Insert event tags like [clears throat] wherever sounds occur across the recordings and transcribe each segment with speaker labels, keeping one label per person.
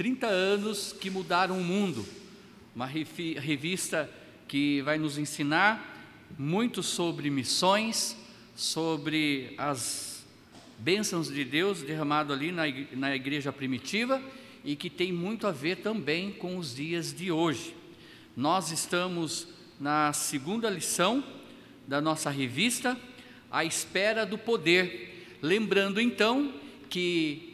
Speaker 1: 30 anos que mudaram o mundo. Uma revista que vai nos ensinar muito sobre missões, sobre as bênçãos de Deus derramado ali na igreja primitiva e que tem muito a ver também com os dias de hoje. Nós estamos na segunda lição da nossa revista, A Espera do Poder. Lembrando então que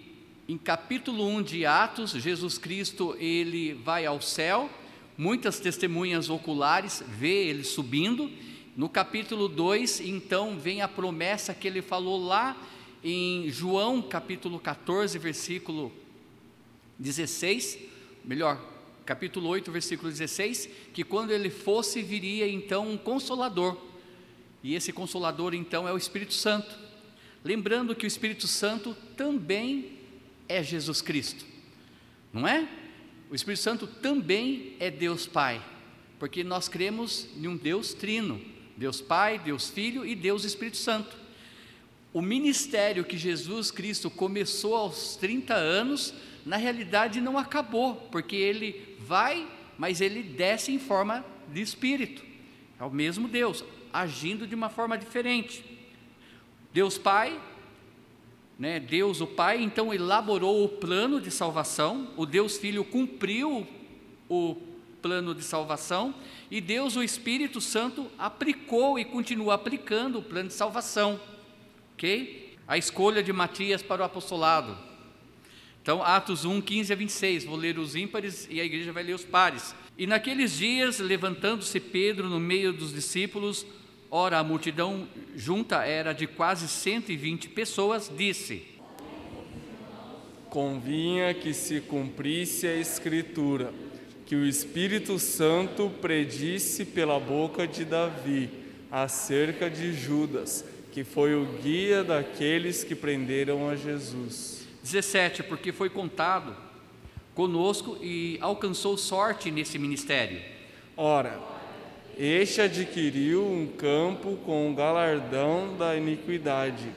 Speaker 1: em capítulo 1 de Atos, Jesus Cristo ele vai ao céu, muitas testemunhas oculares vê ele subindo. No capítulo 2, então, vem a promessa que ele falou lá em João, capítulo 14, versículo 16, melhor, capítulo 8, versículo 16, que quando ele fosse, viria então um consolador. E esse consolador então é o Espírito Santo. Lembrando que o Espírito Santo também é Jesus Cristo, não é? O Espírito Santo também é Deus Pai, porque nós cremos em um Deus trino, Deus Pai, Deus Filho e Deus Espírito Santo. O ministério que Jesus Cristo começou aos 30 anos, na realidade não acabou, porque ele vai, mas ele desce em forma de espírito. É o mesmo Deus, agindo de uma forma diferente. Deus Pai né, Deus, o Pai, então elaborou o plano de salvação, o Deus Filho cumpriu o plano de salvação, e Deus, o Espírito Santo, aplicou e continua aplicando o plano de salvação. Ok? A escolha de Matias para o apostolado. Então, Atos 1, 15 a 26, vou ler os ímpares e a igreja vai ler os pares. E naqueles dias, levantando-se Pedro no meio dos discípulos, Ora, a multidão junta era de quase 120 pessoas, disse:
Speaker 2: Convinha que se cumprisse a Escritura, que o Espírito Santo predisse pela boca de Davi acerca de Judas, que foi o guia daqueles que prenderam a Jesus.
Speaker 1: 17. Porque foi contado conosco e alcançou sorte nesse ministério.
Speaker 2: Ora, este adquiriu um campo com o galardão da iniquidade,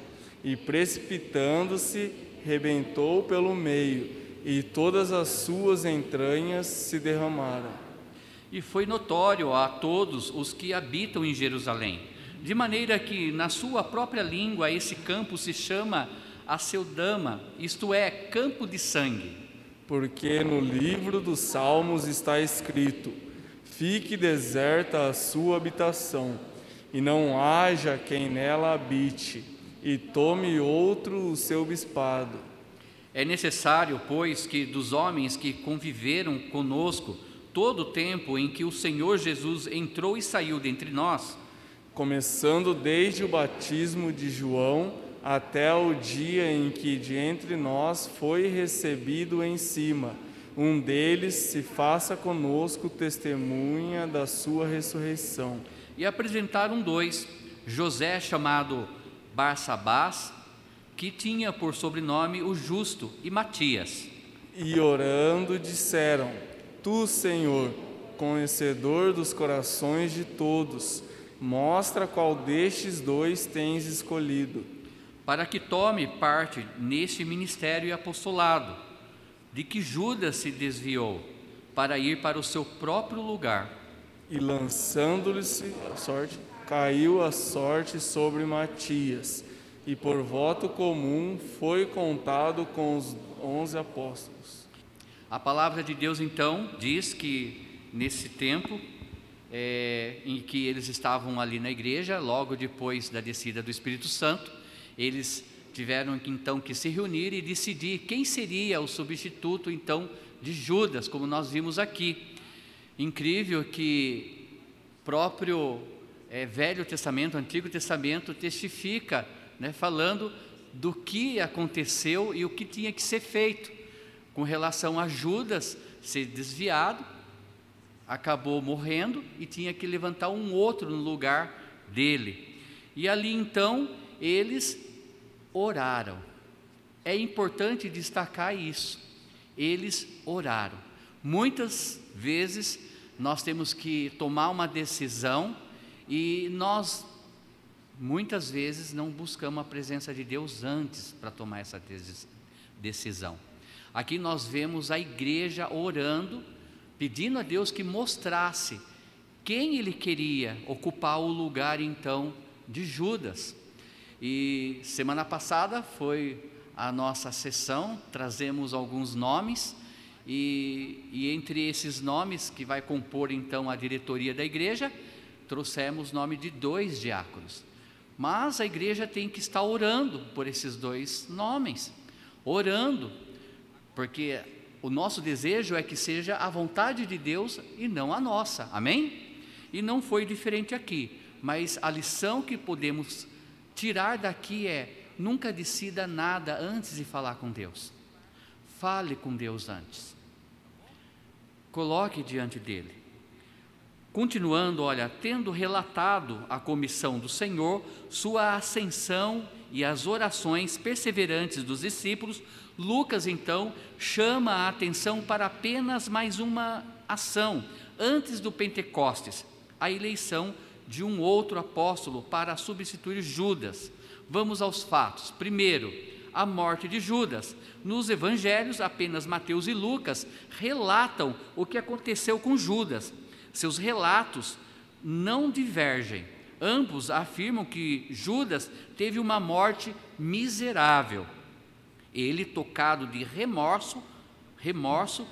Speaker 2: e precipitando-se, rebentou pelo meio, e todas as suas entranhas se derramaram.
Speaker 1: E foi notório a todos os que habitam em Jerusalém, de maneira que na sua própria língua esse campo se chama Aceldama, isto é, campo de sangue.
Speaker 2: Porque no livro dos Salmos está escrito: Fique deserta a sua habitação, e não haja quem nela habite, e tome outro o seu bispado.
Speaker 1: É necessário, pois, que dos homens que conviveram conosco todo o tempo em que o Senhor Jesus entrou e saiu dentre nós,
Speaker 2: começando desde o batismo de João até o dia em que de entre nós foi recebido em cima, um deles se faça conosco testemunha da sua ressurreição.
Speaker 1: E apresentaram dois, José chamado Barsabás, que tinha por sobrenome o Justo, e Matias.
Speaker 2: E orando disseram: Tu, Senhor, conhecedor dos corações de todos, mostra qual destes dois tens escolhido.
Speaker 1: Para que tome parte neste ministério e apostolado de que Judas se desviou para ir para o seu próprio lugar.
Speaker 2: E lançando-lhe-se a sorte, caiu a sorte sobre Matias, e por voto comum foi contado com os onze apóstolos.
Speaker 1: A palavra de Deus então diz que nesse tempo é, em que eles estavam ali na igreja, logo depois da descida do Espírito Santo, eles tiveram então que se reunir e decidir quem seria o substituto então de Judas, como nós vimos aqui. Incrível que próprio é, Velho Testamento, Antigo Testamento testifica, né, falando do que aconteceu e o que tinha que ser feito com relação a Judas ser desviado, acabou morrendo e tinha que levantar um outro no lugar dele. E ali então eles oraram. É importante destacar isso. Eles oraram. Muitas vezes nós temos que tomar uma decisão e nós muitas vezes não buscamos a presença de Deus antes para tomar essa decisão. Aqui nós vemos a igreja orando, pedindo a Deus que mostrasse quem ele queria ocupar o lugar então de Judas. E semana passada foi a nossa sessão, trazemos alguns nomes, e, e, entre esses nomes que vai compor então a diretoria da igreja, trouxemos o nome de dois diáconos. Mas a igreja tem que estar orando por esses dois nomes, orando, porque o nosso desejo é que seja a vontade de Deus e não a nossa, amém? E não foi diferente aqui, mas a lição que podemos tirar daqui é: nunca decida nada antes de falar com Deus. Fale com Deus antes. Coloque diante dele. Continuando, olha, tendo relatado à comissão do Senhor sua ascensão e as orações perseverantes dos discípulos, Lucas então chama a atenção para apenas mais uma ação antes do Pentecostes, a eleição de um outro apóstolo para substituir Judas. Vamos aos fatos. Primeiro, a morte de Judas. Nos evangelhos, apenas Mateus e Lucas relatam o que aconteceu com Judas. Seus relatos não divergem. Ambos afirmam que Judas teve uma morte miserável. Ele, tocado de remorso, remorso,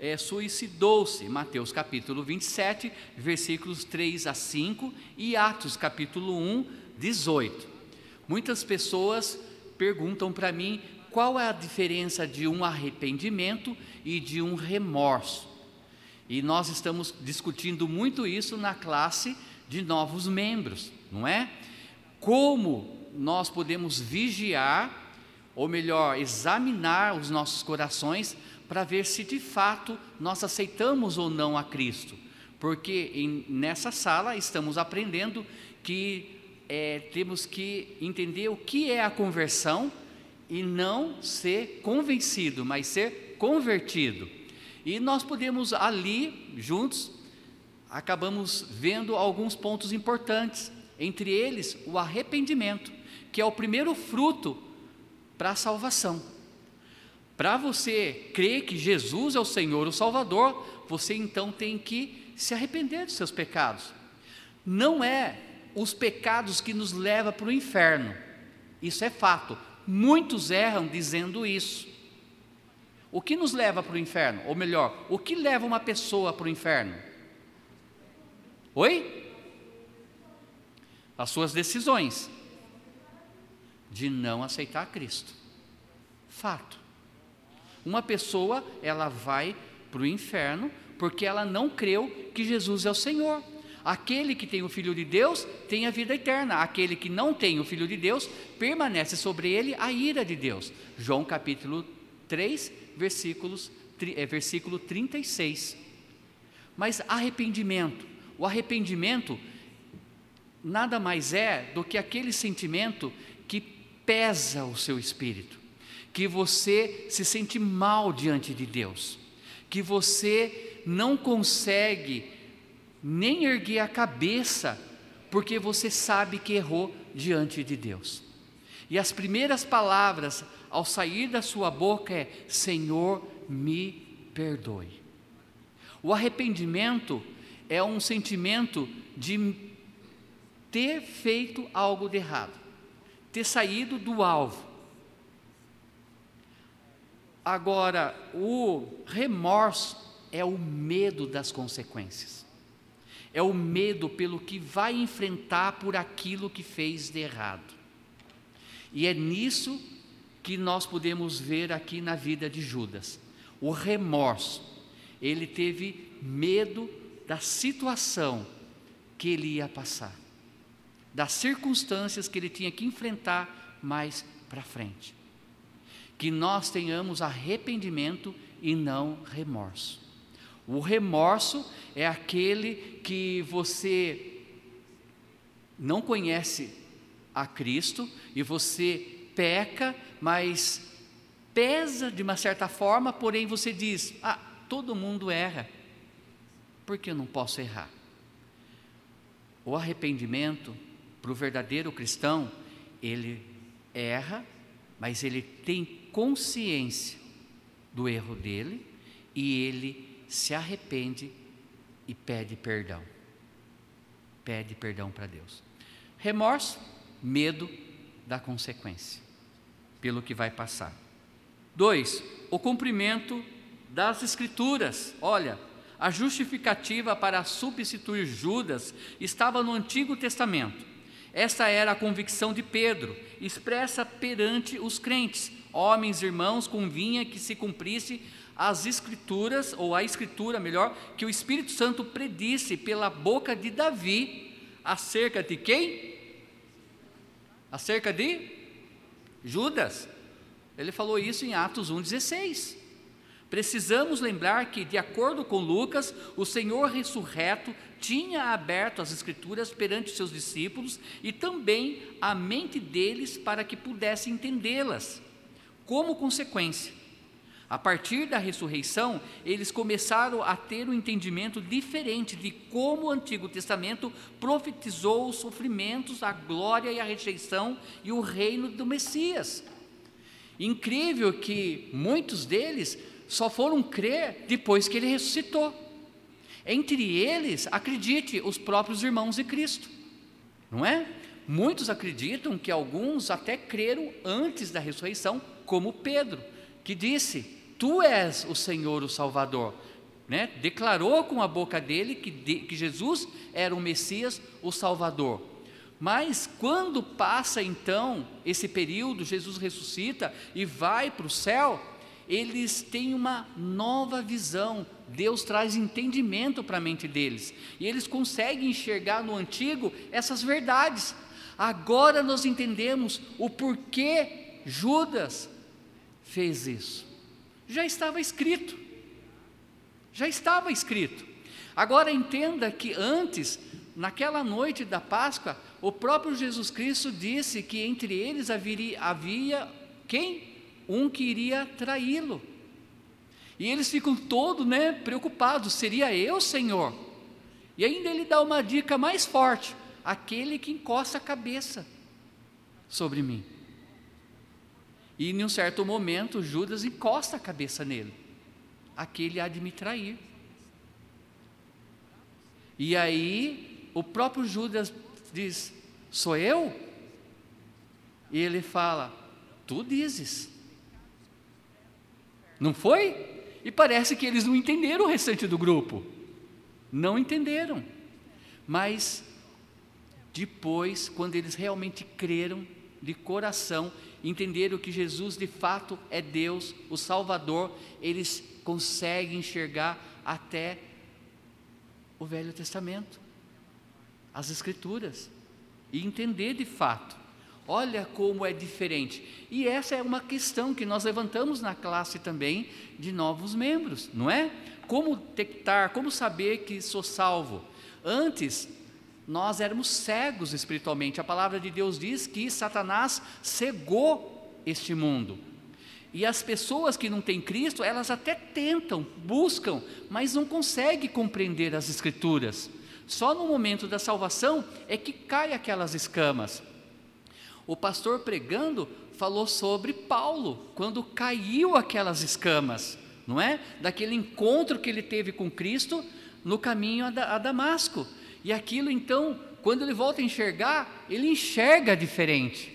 Speaker 1: é, suicidou-se. Mateus capítulo 27, versículos 3 a 5 e Atos capítulo 1, 18. Muitas pessoas perguntam para mim qual é a diferença de um arrependimento e de um remorso. E nós estamos discutindo muito isso na classe de novos membros, não é? Como nós podemos vigiar, ou melhor, examinar os nossos corações para ver se de fato nós aceitamos ou não a Cristo. Porque em, nessa sala estamos aprendendo que é, temos que entender o que é a conversão e não ser convencido, mas ser convertido. E nós podemos ali, juntos, acabamos vendo alguns pontos importantes, entre eles o arrependimento, que é o primeiro fruto para a salvação. Para você crer que Jesus é o Senhor, o Salvador, você então tem que se arrepender dos seus pecados. Não é os pecados que nos levam para o inferno, isso é fato. Muitos erram dizendo isso. O que nos leva para o inferno? Ou melhor, o que leva uma pessoa para o inferno? Oi? As suas decisões de não aceitar Cristo. Fato. Uma pessoa, ela vai para o inferno porque ela não creu que Jesus é o Senhor. Aquele que tem o Filho de Deus tem a vida eterna, aquele que não tem o Filho de Deus, permanece sobre ele a ira de Deus. João capítulo 3, versículos, é, versículo 36. Mas arrependimento, o arrependimento nada mais é do que aquele sentimento que pesa o seu espírito que você se sente mal diante de Deus, que você não consegue nem erguer a cabeça, porque você sabe que errou diante de Deus. E as primeiras palavras ao sair da sua boca é: Senhor, me perdoe. O arrependimento é um sentimento de ter feito algo de errado, ter saído do alvo, Agora, o remorso é o medo das consequências, é o medo pelo que vai enfrentar por aquilo que fez de errado. E é nisso que nós podemos ver aqui na vida de Judas. O remorso, ele teve medo da situação que ele ia passar, das circunstâncias que ele tinha que enfrentar mais para frente que nós tenhamos arrependimento e não remorso. O remorso é aquele que você não conhece a Cristo e você peca, mas pesa de uma certa forma, porém você diz: Ah, todo mundo erra, por que eu não posso errar? O arrependimento, para o verdadeiro cristão, ele erra, mas ele tem consciência do erro dele e ele se arrepende e pede perdão. Pede perdão para Deus. Remorso, medo da consequência, pelo que vai passar. Dois, o cumprimento das Escrituras. Olha, a justificativa para substituir Judas estava no Antigo Testamento. Esta era a convicção de Pedro, expressa perante os crentes. Homens, irmãos, convinha que se cumprisse as escrituras, ou a escritura melhor, que o Espírito Santo predisse pela boca de Davi acerca de quem? Acerca de Judas. Ele falou isso em Atos 1,16. Precisamos lembrar que, de acordo com Lucas, o Senhor ressurreto tinha aberto as Escrituras perante seus discípulos e também a mente deles para que pudessem entendê-las. Como consequência, a partir da ressurreição, eles começaram a ter um entendimento diferente de como o Antigo Testamento profetizou os sofrimentos, a glória e a rejeição e o reino do Messias. Incrível que muitos deles só foram crer depois que ele ressuscitou. Entre eles, acredite, os próprios irmãos de Cristo, não é? Muitos acreditam que alguns até creram antes da ressurreição, como Pedro, que disse: Tu és o Senhor, o Salvador. Né? Declarou com a boca dele que, de, que Jesus era o Messias, o Salvador. Mas quando passa então esse período, Jesus ressuscita e vai para o céu, eles têm uma nova visão. Deus traz entendimento para a mente deles. E eles conseguem enxergar no antigo essas verdades. Agora nós entendemos o porquê Judas fez isso. Já estava escrito. Já estava escrito. Agora entenda que antes, naquela noite da Páscoa, o próprio Jesus Cristo disse que entre eles haveria, havia quem? um que iria traí-lo. E eles ficam todos né, preocupados: seria eu, Senhor? E ainda ele dá uma dica mais forte: aquele que encosta a cabeça sobre mim. E em um certo momento, Judas encosta a cabeça nele. Aquele há de me trair. E aí, o próprio Judas diz: Sou eu? E ele fala: Tu dizes. Não foi? E parece que eles não entenderam o restante do grupo. Não entenderam. Mas depois, quando eles realmente creram de coração, entenderam que Jesus de fato é Deus, o Salvador, eles conseguem enxergar até o Velho Testamento, as Escrituras, e entender de fato Olha como é diferente. E essa é uma questão que nós levantamos na classe também de novos membros, não é? Como detectar, como saber que sou salvo? Antes, nós éramos cegos espiritualmente. A palavra de Deus diz que Satanás cegou este mundo. E as pessoas que não têm Cristo, elas até tentam, buscam, mas não conseguem compreender as Escrituras. Só no momento da salvação é que cai aquelas escamas. O pastor pregando falou sobre Paulo, quando caiu aquelas escamas, não é? Daquele encontro que ele teve com Cristo no caminho a, Damasco. E aquilo então, quando ele volta a enxergar, ele enxerga diferente.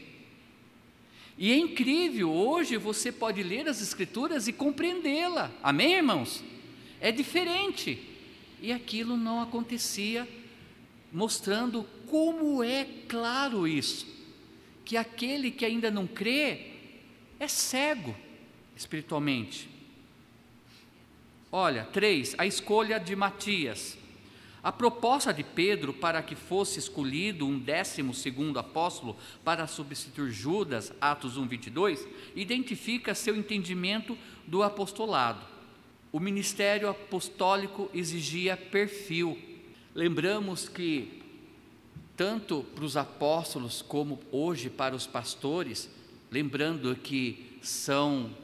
Speaker 1: E é incrível, hoje você pode ler as Escrituras e compreendê-la, amém, irmãos? É diferente. E aquilo não acontecia, mostrando como é claro isso que aquele que ainda não crê é cego espiritualmente. Olha, três, a escolha de Matias. A proposta de Pedro para que fosse escolhido um décimo segundo apóstolo para substituir Judas, Atos 1, 22, identifica seu entendimento do apostolado. O ministério apostólico exigia perfil. Lembramos que tanto para os apóstolos como hoje para os pastores, lembrando que são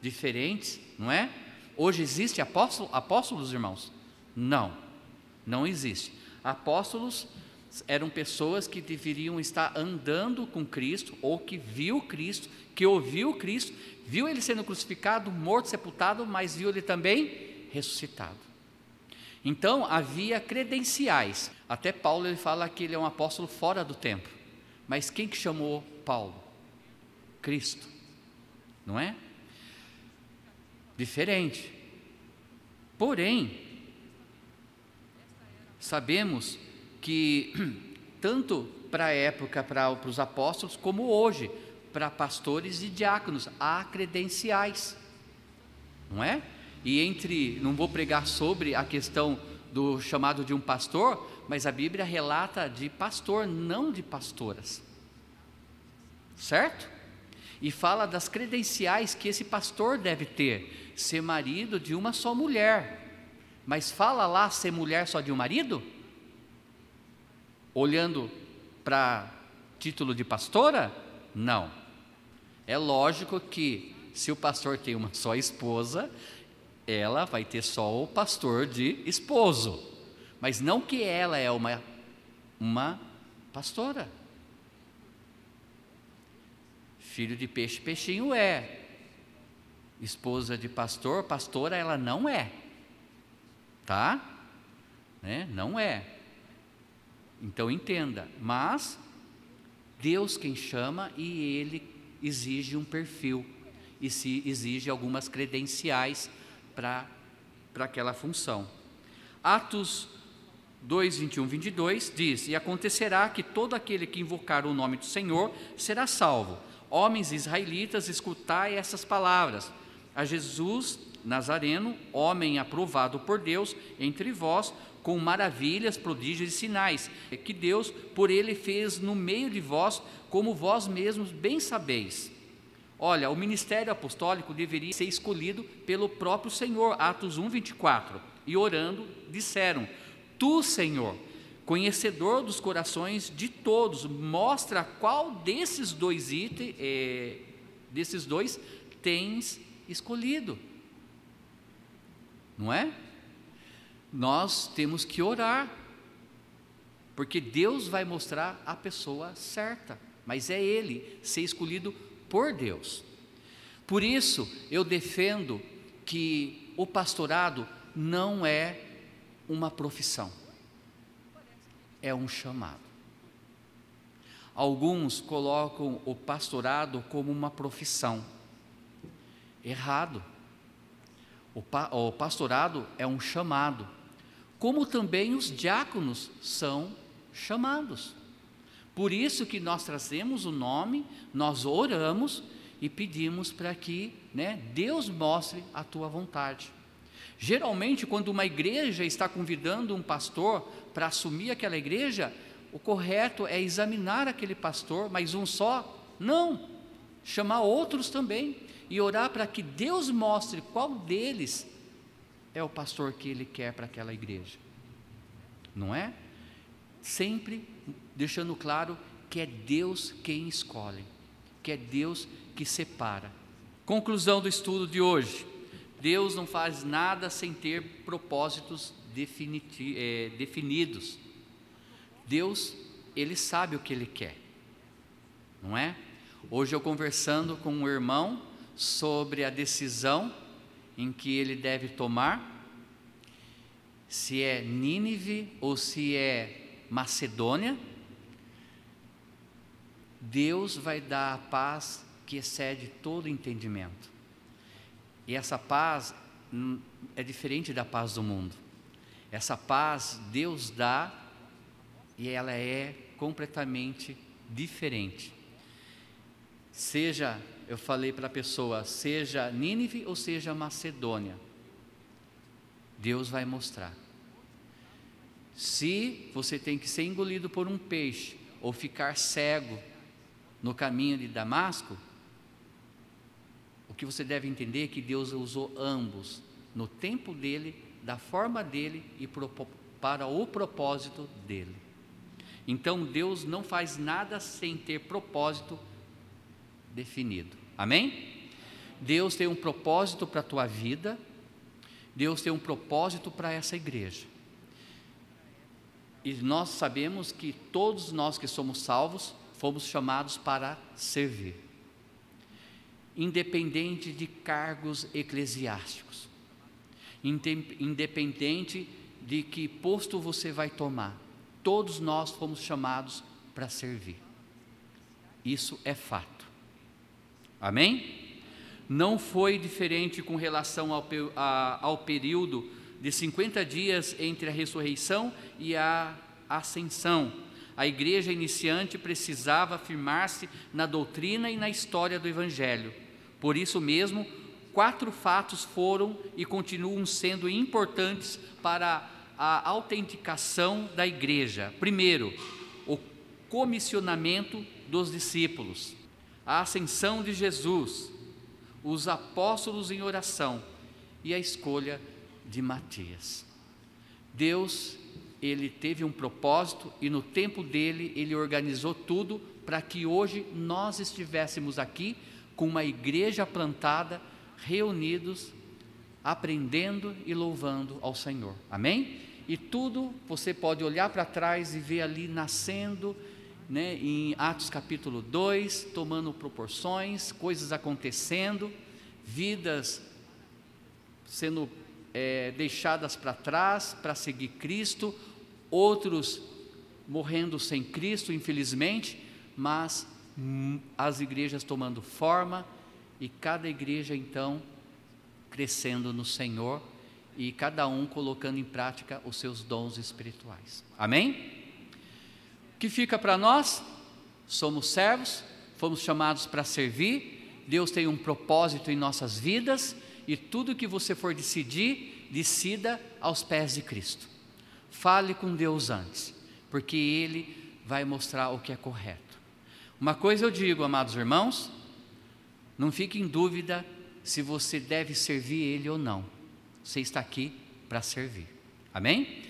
Speaker 1: diferentes, não é? Hoje existe apóstolo, apóstolos, irmãos? Não, não existe. Apóstolos eram pessoas que deveriam estar andando com Cristo, ou que viu Cristo, que ouviu Cristo, viu ele sendo crucificado, morto, sepultado, mas viu ele também ressuscitado. Então havia credenciais. Até Paulo ele fala que ele é um apóstolo fora do tempo. Mas quem que chamou Paulo? Cristo. Não é? Diferente. Porém, sabemos que [clears throat] tanto para a época para os apóstolos como hoje para pastores e diáconos há credenciais, não é? E entre, não vou pregar sobre a questão do chamado de um pastor, mas a Bíblia relata de pastor, não de pastoras. Certo? E fala das credenciais que esse pastor deve ter: ser marido de uma só mulher. Mas fala lá ser mulher só de um marido? Olhando para título de pastora? Não. É lógico que se o pastor tem uma só esposa, ela vai ter só o pastor de esposo, mas não que ela é uma, uma pastora. Filho de peixe, peixinho é. Esposa de pastor, pastora ela não é. Tá? Né? Não é. Então entenda, mas Deus quem chama e ele exige um perfil e se exige algumas credenciais para aquela função. Atos 2, 21, 22 diz: E acontecerá que todo aquele que invocar o nome do Senhor será salvo. Homens israelitas, escutai essas palavras. A Jesus Nazareno, homem aprovado por Deus entre vós, com maravilhas, prodígios e sinais, que Deus por ele fez no meio de vós, como vós mesmos bem sabeis. Olha, o ministério apostólico deveria ser escolhido pelo próprio Senhor, Atos 1, 24. E orando, disseram: Tu, Senhor, conhecedor dos corações de todos, mostra qual desses dois itens, é, desses dois, tens escolhido. Não é? Nós temos que orar, porque Deus vai mostrar a pessoa certa, mas é Ele ser escolhido por Deus. Por isso, eu defendo que o pastorado não é uma profissão, é um chamado. Alguns colocam o pastorado como uma profissão. Errado. O, pa o pastorado é um chamado, como também os diáconos são chamados. Por isso que nós trazemos o nome, nós oramos e pedimos para que né, Deus mostre a tua vontade. Geralmente, quando uma igreja está convidando um pastor para assumir aquela igreja, o correto é examinar aquele pastor, mas um só? Não. Chamar outros também e orar para que Deus mostre qual deles é o pastor que ele quer para aquela igreja. Não é? Sempre deixando claro que é Deus quem escolhe, que é Deus que separa. Conclusão do estudo de hoje: Deus não faz nada sem ter propósitos é, definidos. Deus, Ele sabe o que Ele quer, não é? Hoje eu conversando com um irmão sobre a decisão em que ele deve tomar, se é Nínive ou se é Macedônia, Deus vai dar a paz que excede todo entendimento. E essa paz é diferente da paz do mundo. Essa paz Deus dá e ela é completamente diferente. Seja, eu falei para a pessoa, seja Nínive ou seja Macedônia, Deus vai mostrar. Se você tem que ser engolido por um peixe ou ficar cego no caminho de Damasco, o que você deve entender é que Deus usou ambos no tempo dele, da forma dele e para o propósito dele. Então Deus não faz nada sem ter propósito definido. Amém? Deus tem um propósito para a tua vida, Deus tem um propósito para essa igreja. E nós sabemos que todos nós que somos salvos fomos chamados para servir, independente de cargos eclesiásticos, independente de que posto você vai tomar, todos nós fomos chamados para servir. Isso é fato. Amém? Não foi diferente com relação ao, ao período de 50 dias entre a ressurreição e a ascensão. A igreja iniciante precisava afirmar-se na doutrina e na história do Evangelho. Por isso mesmo, quatro fatos foram e continuam sendo importantes para a autenticação da igreja. Primeiro, o comissionamento dos discípulos, a ascensão de Jesus, os apóstolos em oração e a escolha de Matias. Deus, ele teve um propósito e no tempo dele ele organizou tudo para que hoje nós estivéssemos aqui com uma igreja plantada, reunidos, aprendendo e louvando ao Senhor. Amém? E tudo você pode olhar para trás e ver ali nascendo, né, em Atos capítulo 2, tomando proporções, coisas acontecendo, vidas sendo é, deixadas para trás para seguir Cristo, outros morrendo sem Cristo, infelizmente, mas as igrejas tomando forma e cada igreja então crescendo no Senhor e cada um colocando em prática os seus dons espirituais. Amém? Que fica para nós? Somos servos, fomos chamados para servir, Deus tem um propósito em nossas vidas e tudo que você for decidir, decida aos pés de Cristo. Fale com Deus antes, porque Ele vai mostrar o que é correto. Uma coisa eu digo, amados irmãos, não fique em dúvida se você deve servir Ele ou não. Você está aqui para servir. Amém?